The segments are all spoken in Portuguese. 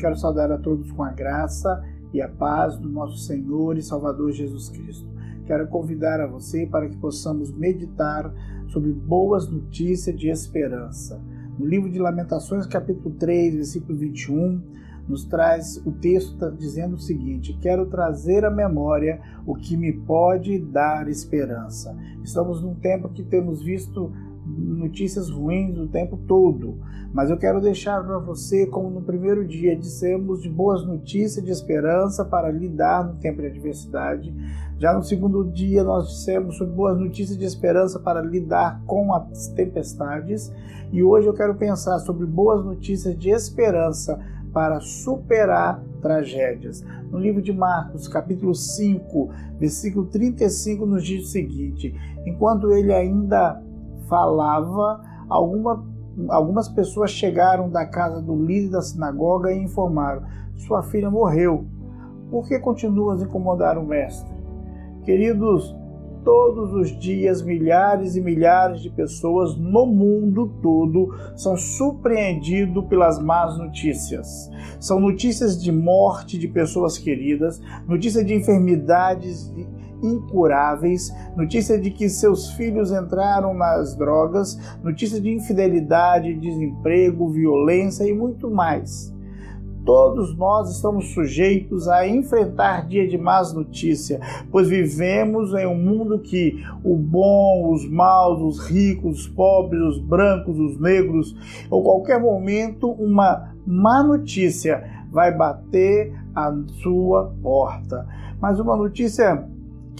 Quero saudar a todos com a graça e a paz do nosso Senhor e Salvador Jesus Cristo. Quero convidar a você para que possamos meditar sobre boas notícias de esperança. No livro de Lamentações, capítulo 3, versículo 21, nos traz o texto dizendo o seguinte: Quero trazer à memória o que me pode dar esperança. Estamos num tempo que temos visto notícias ruins o tempo todo, mas eu quero deixar para você, como no primeiro dia dissemos, de boas notícias de esperança para lidar no tempo de adversidade. Já no segundo dia nós dissemos sobre boas notícias de esperança para lidar com as tempestades, e hoje eu quero pensar sobre boas notícias de esperança para superar tragédias. No livro de Marcos, capítulo 5, versículo 35, nos diz o seguinte: Enquanto ele ainda falava, alguma, algumas pessoas chegaram da casa do líder da sinagoga e informaram: Sua filha morreu. Por que continuas a incomodar o mestre? Queridos, todos os dias milhares e milhares de pessoas no mundo todo são surpreendidos pelas más notícias. São notícias de morte de pessoas queridas, notícias de enfermidades incuráveis, notícia de que seus filhos entraram nas drogas, notícia de infidelidade, desemprego, violência e muito mais. Todos nós estamos sujeitos a enfrentar dia de más notícia, pois vivemos em um mundo que o bom, os maus, os ricos, os pobres, os brancos, os negros, ou qualquer momento uma má notícia vai bater à sua porta. Mas uma notícia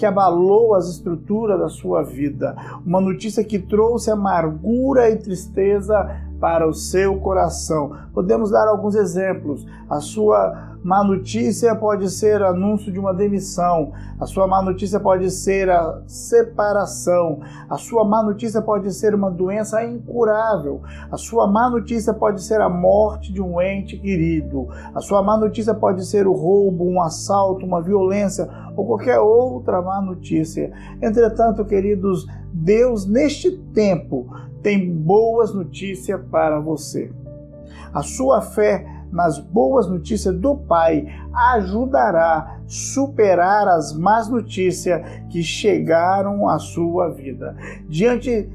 que abalou as estruturas da sua vida, uma notícia que trouxe amargura e tristeza para o seu coração. Podemos dar alguns exemplos. A sua má notícia pode ser anúncio de uma demissão, a sua má notícia pode ser a separação, a sua má notícia pode ser uma doença incurável, a sua má notícia pode ser a morte de um ente querido, a sua má notícia pode ser o roubo, um assalto, uma violência ou qualquer outra má notícia. Entretanto, queridos, Deus neste tempo tem boas notícias para você. A sua fé nas boas notícias do Pai ajudará a superar as más notícias que chegaram à sua vida. Diante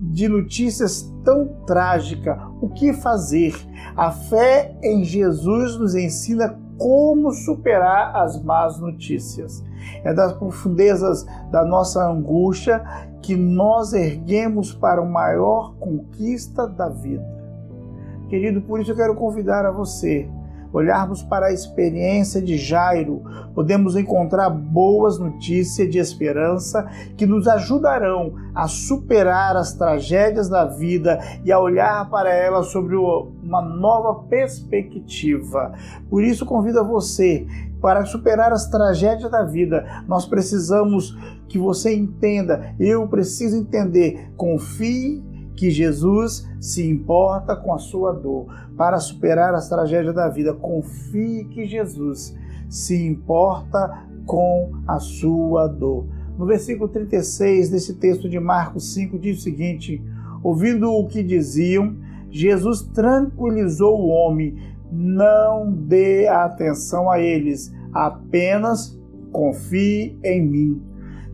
de notícias tão trágicas, o que fazer? A fé em Jesus nos ensina como superar as más notícias. É das profundezas da nossa angústia que nós erguemos para a maior conquista da vida. Querido, por isso eu quero convidar a você olharmos para a experiência de Jairo, podemos encontrar boas notícias de esperança que nos ajudarão a superar as tragédias da vida e a olhar para elas sobre uma nova perspectiva. Por isso convido a você para superar as tragédias da vida, nós precisamos que você entenda, eu preciso entender, confie que Jesus se importa com a sua dor. Para superar as tragédias da vida, confie que Jesus se importa com a sua dor. No versículo 36 desse texto de Marcos 5 diz o seguinte: Ouvindo o que diziam, Jesus tranquilizou o homem, não dê atenção a eles, apenas confie em mim.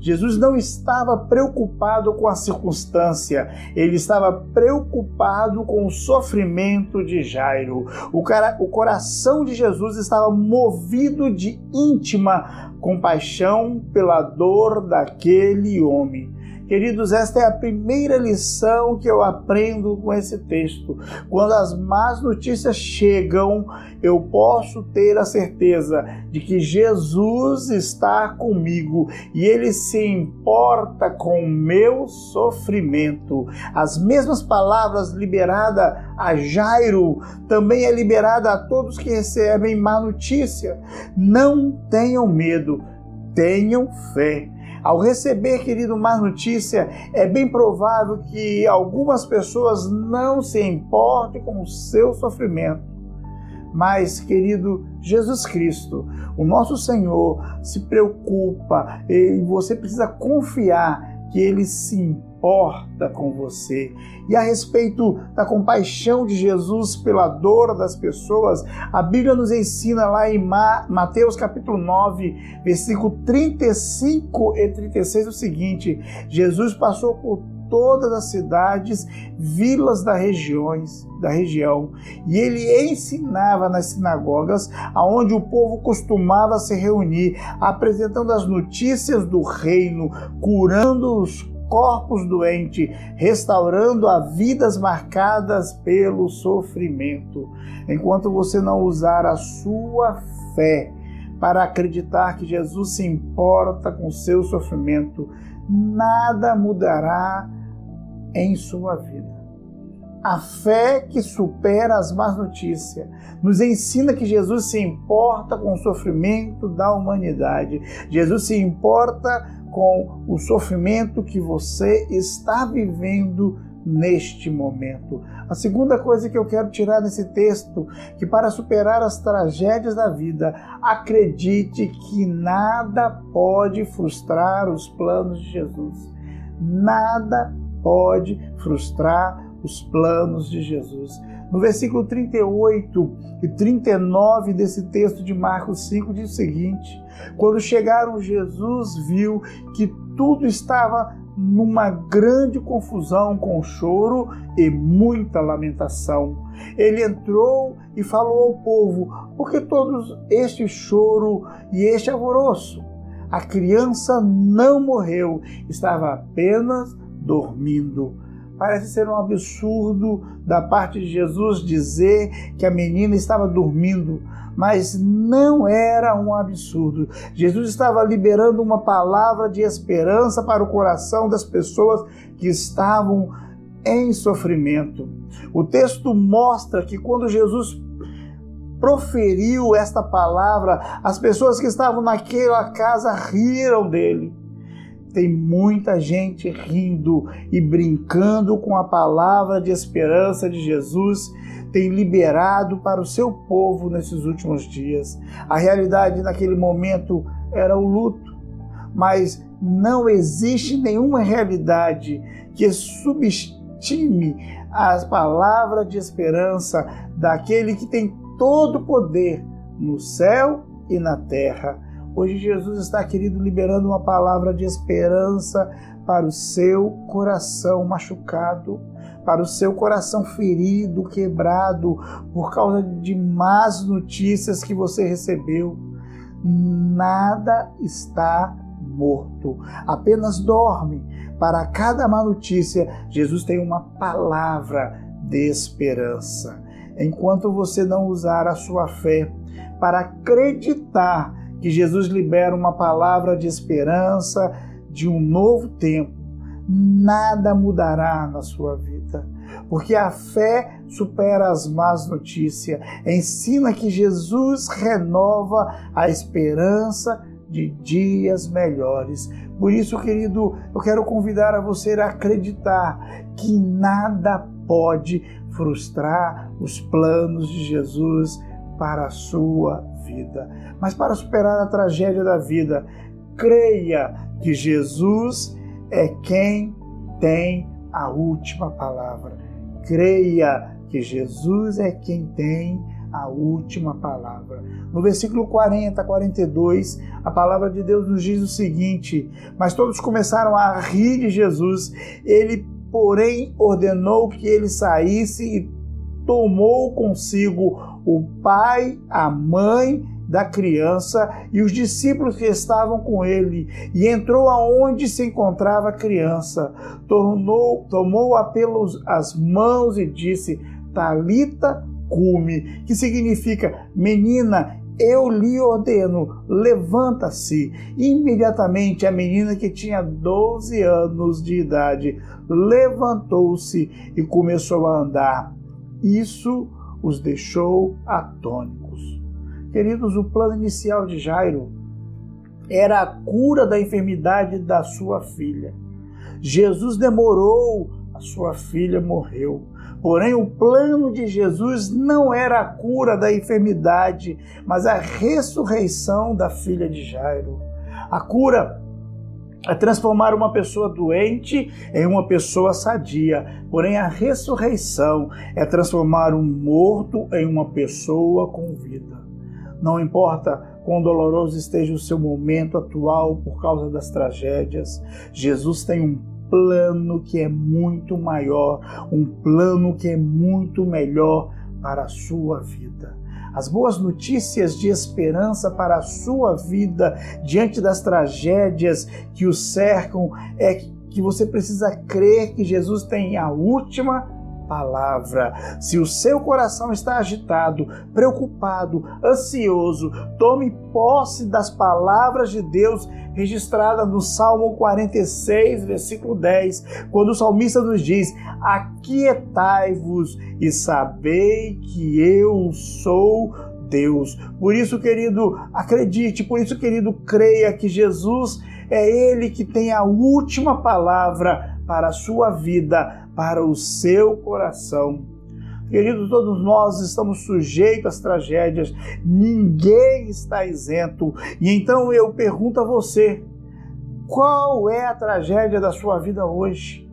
Jesus não estava preocupado com a circunstância, ele estava preocupado com o sofrimento de Jairo. O, cara, o coração de Jesus estava movido de íntima compaixão pela dor daquele homem. Queridos, esta é a primeira lição que eu aprendo com esse texto. Quando as más notícias chegam, eu posso ter a certeza de que Jesus está comigo e ele se importa com o meu sofrimento. As mesmas palavras liberadas a Jairo também é liberada a todos que recebem má notícia. Não tenham medo, tenham fé. Ao receber, querido, má notícia, é bem provável que algumas pessoas não se importem com o seu sofrimento. Mas, querido Jesus Cristo, o nosso Senhor se preocupa e você precisa confiar que ele se importa com você. E a respeito da compaixão de Jesus pela dor das pessoas, a Bíblia nos ensina lá em Mateus capítulo 9, versículo 35 e 36 o seguinte: Jesus passou por todas as cidades, vilas das regiões, da região, e ele ensinava nas sinagogas, aonde o povo costumava se reunir, apresentando as notícias do reino, curando os corpos doentes, restaurando a vidas marcadas pelo sofrimento. Enquanto você não usar a sua fé para acreditar que Jesus se importa com o seu sofrimento, nada mudará em sua vida. A fé que supera as más notícias nos ensina que Jesus se importa com o sofrimento da humanidade. Jesus se importa com o sofrimento que você está vivendo neste momento. A segunda coisa que eu quero tirar desse texto, que para superar as tragédias da vida, acredite que nada pode frustrar os planos de Jesus. Nada pode frustrar os planos de Jesus. No versículo 38 e 39 desse texto de Marcos 5 diz o seguinte: Quando chegaram, Jesus viu que tudo estava numa grande confusão, com choro e muita lamentação. Ele entrou e falou ao povo: Por que todos este choro e este alvoroço? A criança não morreu, estava apenas dormindo. Parece ser um absurdo da parte de Jesus dizer que a menina estava dormindo, mas não era um absurdo. Jesus estava liberando uma palavra de esperança para o coração das pessoas que estavam em sofrimento. O texto mostra que quando Jesus proferiu esta palavra, as pessoas que estavam naquela casa riram dele tem muita gente rindo e brincando com a palavra de esperança de Jesus, tem liberado para o seu povo nesses últimos dias. A realidade naquele momento era o luto, mas não existe nenhuma realidade que subestime a palavra de esperança daquele que tem todo o poder no céu e na terra. Hoje Jesus está, querido, liberando uma palavra de esperança para o seu coração machucado, para o seu coração ferido, quebrado por causa de más notícias que você recebeu. Nada está morto, apenas dorme. Para cada má notícia, Jesus tem uma palavra de esperança. Enquanto você não usar a sua fé para acreditar que Jesus libera uma palavra de esperança, de um novo tempo. Nada mudará na sua vida, porque a fé supera as más notícias. Ensina que Jesus renova a esperança de dias melhores. Por isso, querido, eu quero convidar a você a acreditar que nada pode frustrar os planos de Jesus para a sua vida. Mas para superar a tragédia da vida, creia que Jesus é quem tem a última palavra. Creia que Jesus é quem tem a última palavra. No versículo 40, 42, a palavra de Deus nos diz o seguinte: Mas todos começaram a rir de Jesus. Ele, porém, ordenou que ele saísse e tomou consigo o pai, a mãe da criança e os discípulos que estavam com ele, e entrou aonde se encontrava a criança, tornou, tomou-a pelas mãos e disse: Talita cume, que significa menina, eu lhe ordeno, levanta-se. Imediatamente a menina que tinha 12 anos de idade levantou-se e começou a andar. Isso os deixou atônicos. Queridos, o plano inicial de Jairo era a cura da enfermidade da sua filha. Jesus demorou, a sua filha morreu. Porém, o plano de Jesus não era a cura da enfermidade, mas a ressurreição da filha de Jairo. A cura é transformar uma pessoa doente em uma pessoa sadia. Porém, a ressurreição é transformar um morto em uma pessoa com vida. Não importa quão doloroso esteja o seu momento atual por causa das tragédias, Jesus tem um plano que é muito maior, um plano que é muito melhor para a sua vida as boas notícias de esperança para a sua vida diante das tragédias que o cercam. É que você precisa crer que Jesus tem a última palavra. Se o seu coração está agitado, preocupado, ansioso, tome posse das palavras de Deus registradas no Salmo 46, versículo 10, quando o salmista nos diz: Aquietai-vos e sabei que eu sou Deus. Por isso, querido, acredite, por isso, querido, creia que Jesus é Ele que tem a última palavra para a sua vida, para o seu coração. Querido, todos nós estamos sujeitos às tragédias, ninguém está isento. E então eu pergunto a você: qual é a tragédia da sua vida hoje?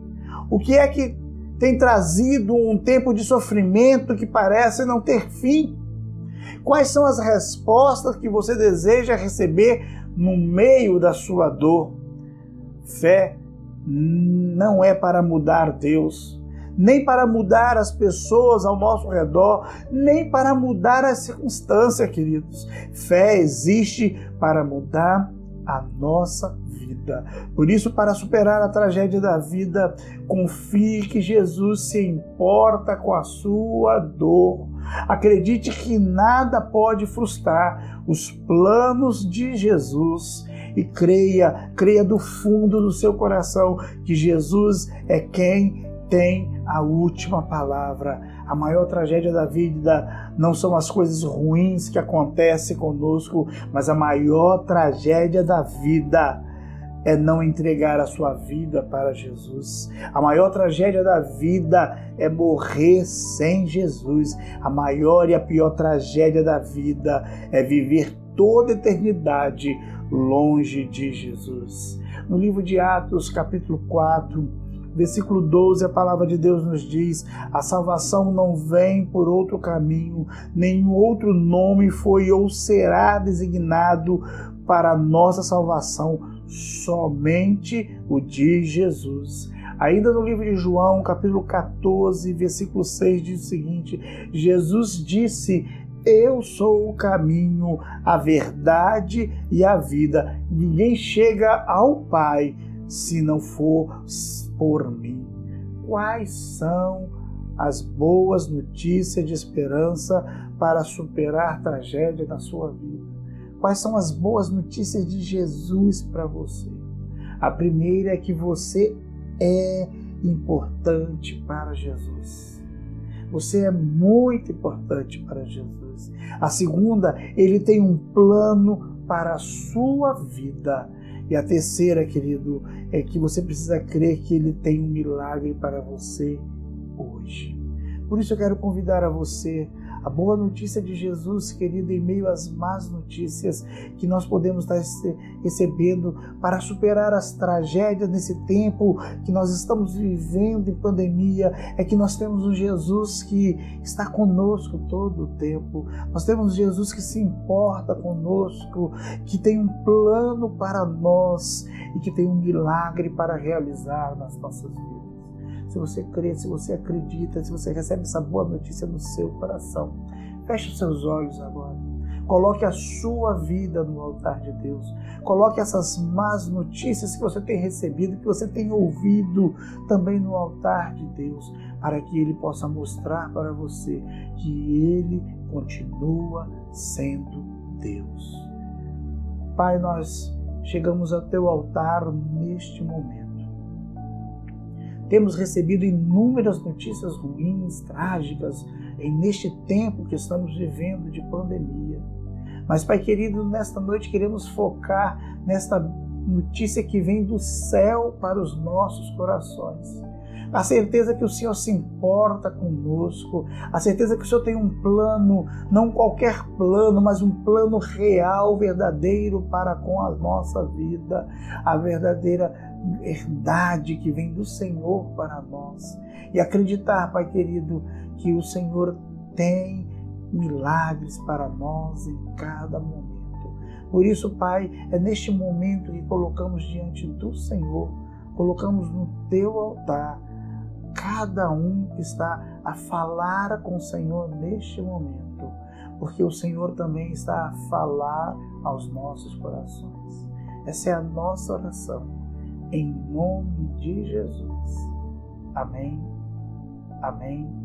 O que é que tem trazido um tempo de sofrimento que parece não ter fim? Quais são as respostas que você deseja receber no meio da sua dor? Fé não é para mudar Deus, nem para mudar as pessoas ao nosso redor, nem para mudar as circunstâncias, queridos. Fé existe para mudar a nossa vida. Por isso, para superar a tragédia da vida, confie que Jesus se importa com a sua dor. Acredite que nada pode frustrar os planos de Jesus e creia, creia do fundo do seu coração que Jesus é quem tem a última palavra. A maior tragédia da vida não são as coisas ruins que acontecem conosco, mas a maior tragédia da vida é não entregar a sua vida para Jesus. A maior tragédia da vida é morrer sem Jesus. A maior e a pior tragédia da vida é viver toda a eternidade longe de Jesus. No livro de Atos, capítulo 4, versículo 12, a palavra de Deus nos diz: A salvação não vem por outro caminho, nenhum outro nome foi ou será designado para a nossa salvação, somente o de Jesus. Ainda no livro de João, capítulo 14, versículo 6, diz o seguinte: Jesus disse: eu sou o caminho, a verdade e a vida. Ninguém chega ao Pai se não for por mim. Quais são as boas notícias de esperança para superar a tragédia da sua vida? Quais são as boas notícias de Jesus para você? A primeira é que você é importante para Jesus. Você é muito importante para Jesus. A segunda, ele tem um plano para a sua vida. E a terceira, querido, é que você precisa crer que ele tem um milagre para você hoje. Por isso eu quero convidar a você a boa notícia de Jesus, querido, em meio às más notícias que nós podemos estar recebendo para superar as tragédias nesse tempo que nós estamos vivendo em pandemia, é que nós temos um Jesus que está conosco todo o tempo. Nós temos um Jesus que se importa conosco, que tem um plano para nós e que tem um milagre para realizar nas nossas vidas se você crê, se você acredita, se você recebe essa boa notícia no seu coração. Feche seus olhos agora. Coloque a sua vida no altar de Deus. Coloque essas más notícias que você tem recebido, que você tem ouvido também no altar de Deus, para que Ele possa mostrar para você que Ele continua sendo Deus. Pai, nós chegamos ao teu altar neste momento temos recebido inúmeras notícias ruins, trágicas, neste tempo que estamos vivendo de pandemia. Mas, Pai querido, nesta noite queremos focar nesta notícia que vem do céu para os nossos corações. A certeza que o Senhor se importa conosco, a certeza que o Senhor tem um plano, não qualquer plano, mas um plano real, verdadeiro para com a nossa vida, a verdadeira verdade que vem do Senhor para nós. E acreditar, Pai querido, que o Senhor tem milagres para nós em cada momento. Por isso, Pai, é neste momento que colocamos diante do Senhor, colocamos no teu altar cada um que está a falar com o Senhor neste momento, porque o Senhor também está a falar aos nossos corações. Essa é a nossa oração, em nome de Jesus. Amém, amém